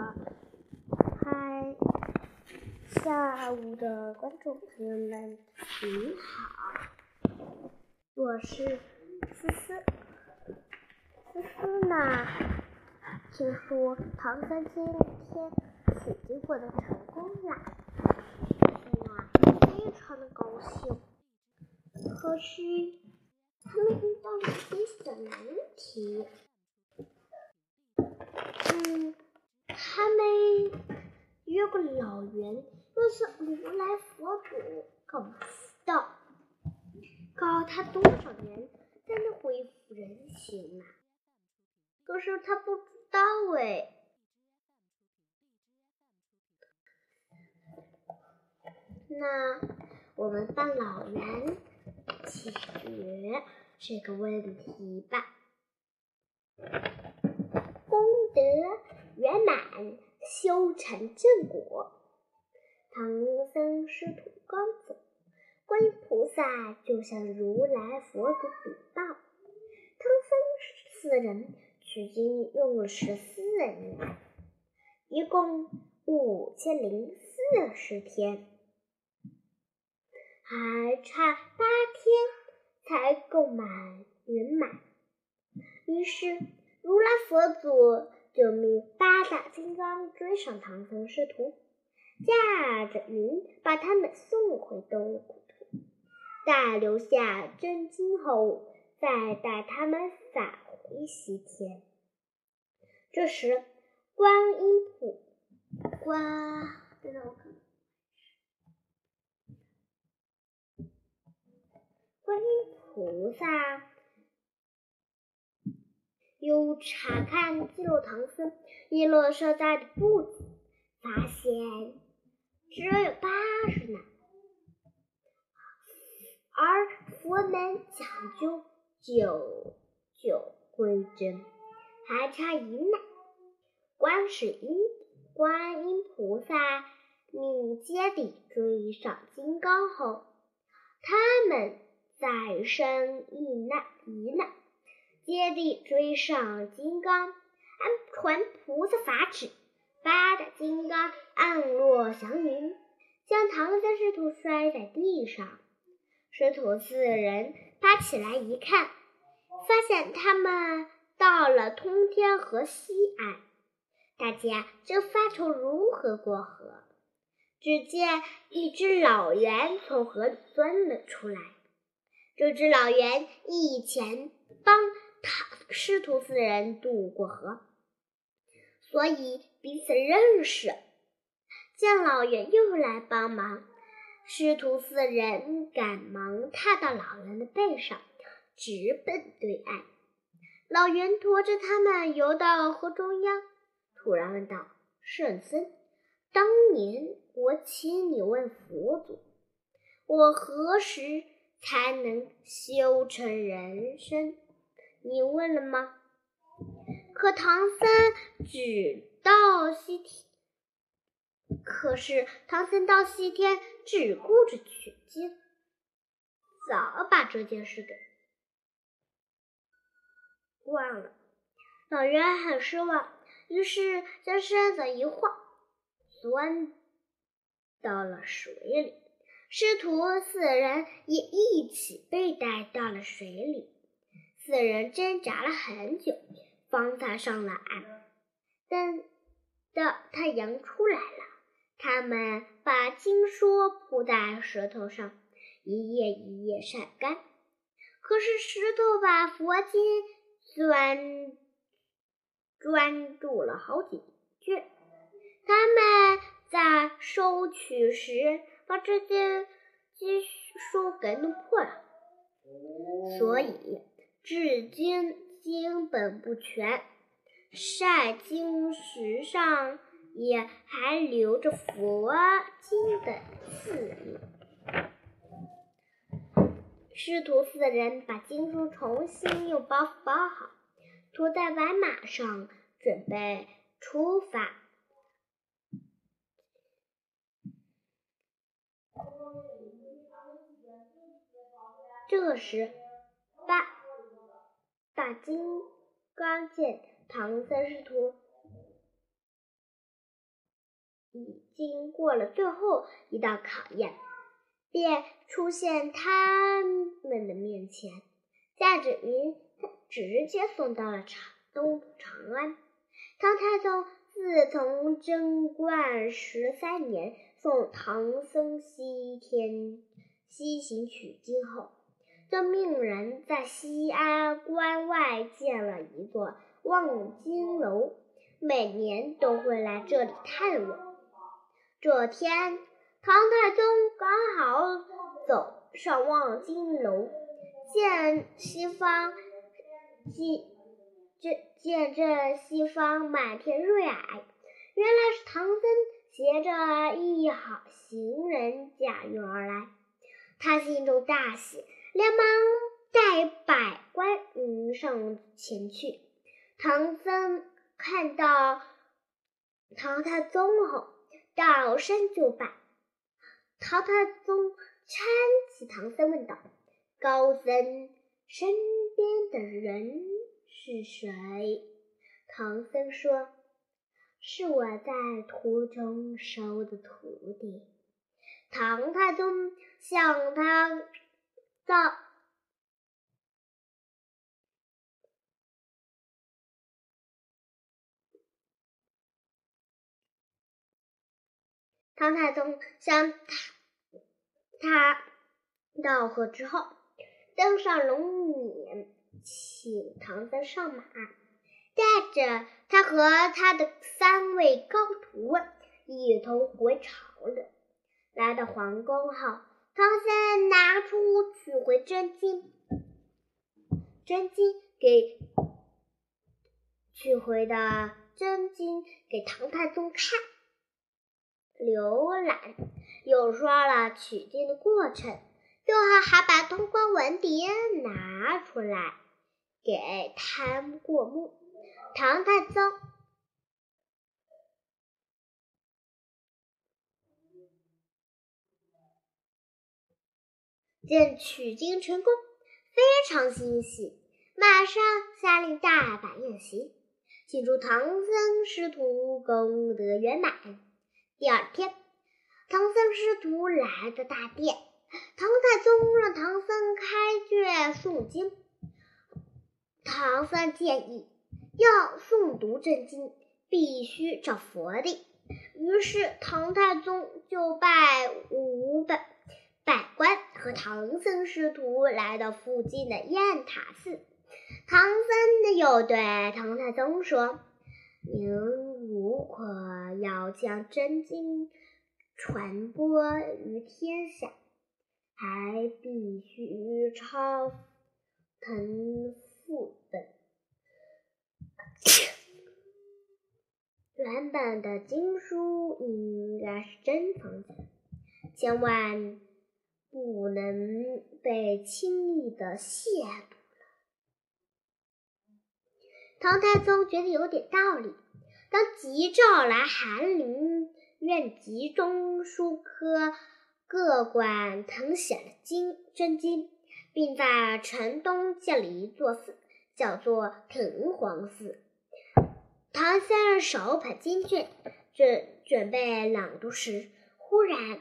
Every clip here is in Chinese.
嗨，下午的观众朋友们，你好，我是思思。思思呢，听说唐三今天取经过得成功了，思思呢非常的高兴。可是他们遇到了一些小难题。嗯，他们约个老袁，又是如来佛祖，搞不知道，搞他多少年才能恢复人形呢？可是他不知道哎。那我们帮老袁解决这个问题吧。功德圆满，修成正果。唐僧师徒刚走，观音菩萨就向如来佛祖禀报：唐僧四人取经用了十四年，一共五千零四十天，还差八天才够满圆满。于是。如来佛祖就命八大金刚追上唐僧师徒，驾着云把他们送回东土，待留下真经后，再带他们返回西天。这时，观音菩观，等等我看，观音菩萨。又查看记录唐僧一路所带的步子，发现只有八十呢。而佛门讲究九九归真，还差一难。观世音观音菩萨命揭谛追上金刚后，他们再生一难一难。接地追上金刚，按传菩萨法旨，八大金刚按落祥云，将唐僧师徒摔在地上。师徒四人爬起来一看，发现他们到了通天河西岸。大家正发愁如何过河，只见一只老猿从河里钻了出来。这只老猿以前帮。他师徒四人渡过河，所以彼此认识。见老袁又来帮忙，师徒四人赶忙踏到老袁的背上，直奔对岸。老袁驮着他们游到河中央，突然问道：“圣僧，当年我请你问佛祖，我何时才能修成人身？”你问了吗？可唐僧只到西天，可是唐僧到西天只顾着取经，早把这件事给忘了。老人很失望，于是将身子一晃，钻到了水里。师徒四人也一起被带到了水里。四人挣扎了很久，方才上了岸。等到太阳出来了，他们把经书铺在石头上，一页一页晒干。可是石头把佛经钻钻住了好几卷。他们在收取时，把这些经书给弄破了，所以。至今经本不全，晒经石上也还留着佛经的字印。师徒四人把经书重新用包袱包好，驮在白马上，准备出发。这时，大金刚见唐僧师徒已经过了最后一道考验，便出现他们的面前，驾着云直接送到了长东长安。唐太宗自从贞观十三年送唐僧西天西行取经后，就命人在西安关外建了一座望京楼，每年都会来这里探望。这天，唐太宗刚好走上望京楼，见西方见这见这西方满天瑞霭，原来是唐僧携着一行行人驾云而来。他心中大喜，连忙带百官迎上前去。唐僧看到唐太宗后。倒身就拜，唐太宗搀起唐僧问道：“高僧身边的人是谁？”唐僧说：“是我在途中收的徒弟。”唐太宗向他到。唐太宗向他他道贺之后，登上龙辇，请唐僧上马，带着他和他的三位高徒一同回朝了。来到皇宫后，唐僧拿出取回真经，真经给取回的真经给唐太宗看。浏览，又说了取经的过程，最后还把通关文牒拿出来给他过目。唐太宗见取经成功，非常欣喜，马上下令大摆宴席，庆祝唐僧师徒功德圆满。第二天，唐僧师徒来到大殿，唐太宗让唐僧开卷诵经。唐僧建议要诵读真经，必须找佛例，于是唐太宗就拜五百百官和唐僧师徒来到附近的雁塔寺。唐僧又对唐太宗说：“您。”如果要将真经传播于天下，还必须抄腾副本。原本的经书应该是珍藏起来，千万不能被轻易的亵渎了。唐太宗觉得有点道理。当即召来翰林院集中书科各馆誊写了经真经，并在城东建了一座寺，叫做藤黄寺。唐僧手捧经卷，准准备朗读时，忽然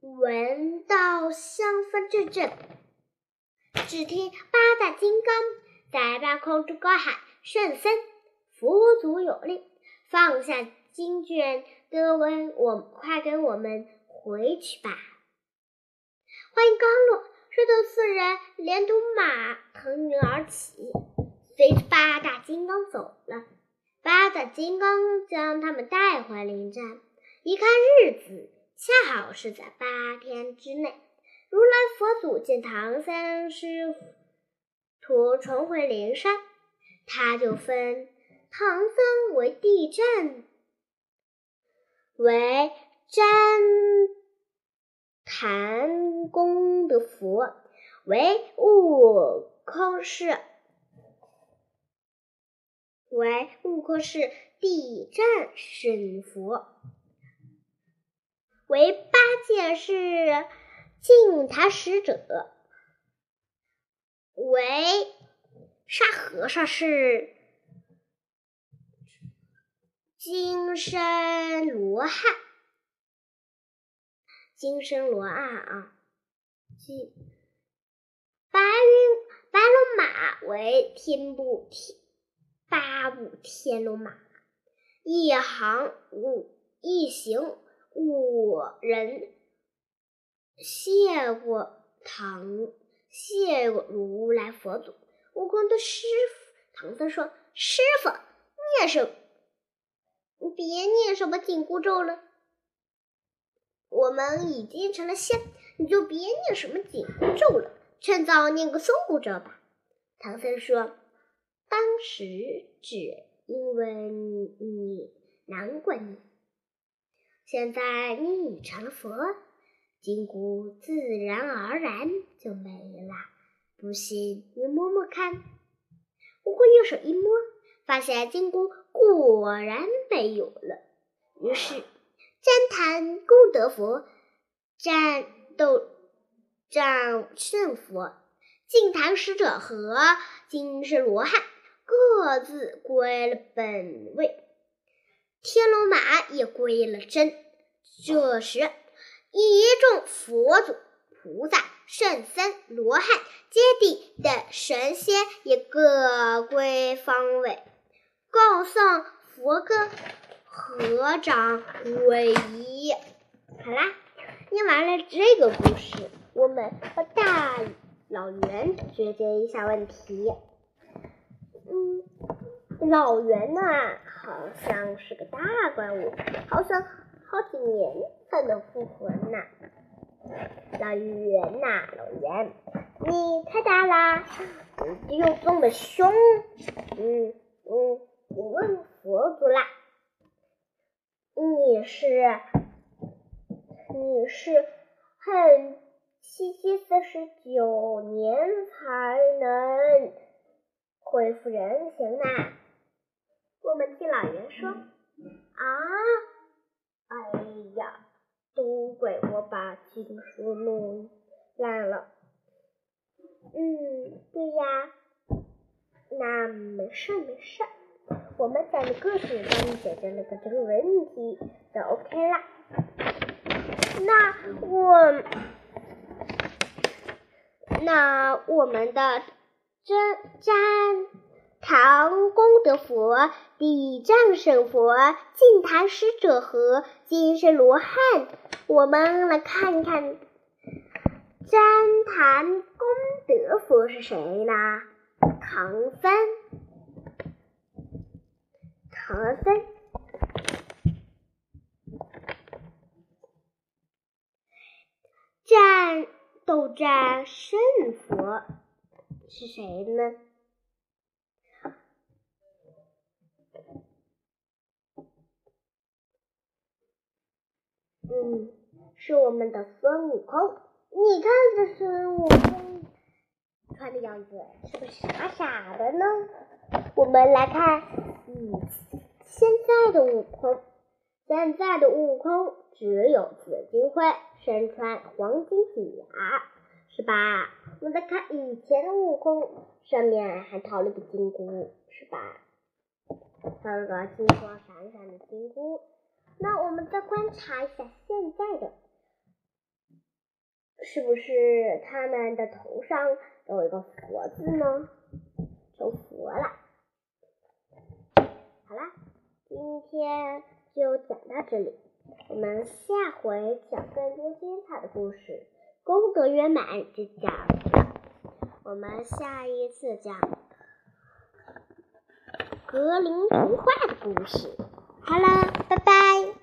闻到香风阵阵。只听八大金刚在半空中高喊：“圣僧！”佛祖有令，放下经卷，跟我快跟我们回去吧。话音刚落，师徒四人连同马腾云而起，随着八大金刚走了。八大金刚将他们带回灵山，一看日子，恰好是在八天之内。如来佛祖见唐僧师徒重回灵山，他就分。唐僧为地震，为旃檀宫的佛，为悟空是为悟空是地震神佛，为八戒是净坛使者，为沙和尚是。金身罗汉，金身罗汉啊，金白云白龙马为天部天八部天龙马，一行五一行五人，谢过唐谢过如来佛祖。悟空对师傅唐僧说：“师傅，念什？你别念什么紧箍咒了。我们已经成了仙，你就别念什么紧箍咒了，趁早念个松箍咒吧。”唐僧说：“当时只因为你你难过你，现在你已成了佛，金箍自然而然就没了。”不信，你摸摸看。悟空用手一摸，发现金箍果然没有了。于是，旃檀功德佛、战斗战胜佛、净坛使者和金身罗汉各自归了本位，天龙马也归了真。这时，一众佛祖。菩萨、圣僧、罗汉、揭谛等神仙也各归方位，共诵佛歌，合掌皈依。好啦，念完了这个故事，我们和大老袁解决一下问题。嗯，老袁呢，好像是个大怪物，好像好几年才能复活呢。老袁呐，老袁，你太大啦，你又这么凶，嗯嗯，我问佛祖啦，你是你是很七七四十九年才能恢复人形呢？我们听老人说，啊，哎呀。都怪我把经书弄烂了。嗯，对呀，那没事没事，我们讲的故事帮你解决了个这个问题，就 OK 了。那我，那我们的真真。唐功德佛、地藏神佛、净坛使者和金身罗汉，我们来看看旃檀功德佛是谁呢？唐僧，唐僧，战斗战胜佛是谁呢？是我们的孙悟空。你看这孙悟空穿的样子，是不是傻傻的呢？我们来看，嗯，现在的悟空，现在的悟空只有紫金灰，身穿黄金甲，是吧？我们再看以前的悟空，上面还套了个金箍，是吧？套了个金光闪闪的金箍。那我们再观察一下现在的，是不是他们的头上有一个佛字呢？成佛了。好啦，今天就讲到这里，我们下回讲更多精彩的故事，功德圆满就讲。我们下一次讲格林童话的故事。好了，拜拜。